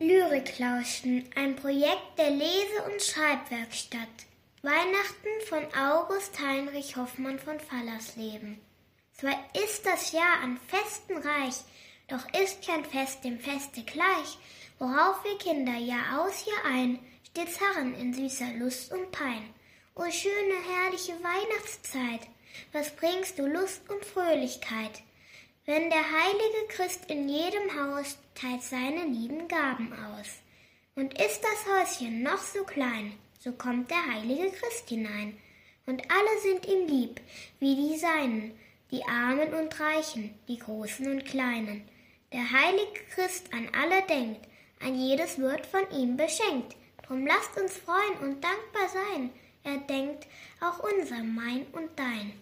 Bibelklauschen, ein Projekt der Lese- und Schreibwerkstatt. Weihnachten von August Heinrich Hoffmann von Fallersleben. Zwar ist das Jahr an Festen reich, doch ist kein Fest dem Feste gleich, worauf wir Kinder Jahr aus Jahr ein stets harren in süßer Lust und Pein. O schöne, herrliche Weihnachtszeit, was bringst du Lust und Fröhlichkeit? Wenn der heilige Christ in jedem Haus teilt seine lieben Gaben aus. Und ist das Häuschen noch so klein, so kommt der heilige Christ hinein. Und alle sind ihm lieb, wie die Seinen, die Armen und Reichen, die Großen und Kleinen. Der heilige Christ an alle denkt, ein jedes wird von ihm beschenkt. Drum lasst uns freuen und dankbar sein. Er denkt auch unser Mein und Dein.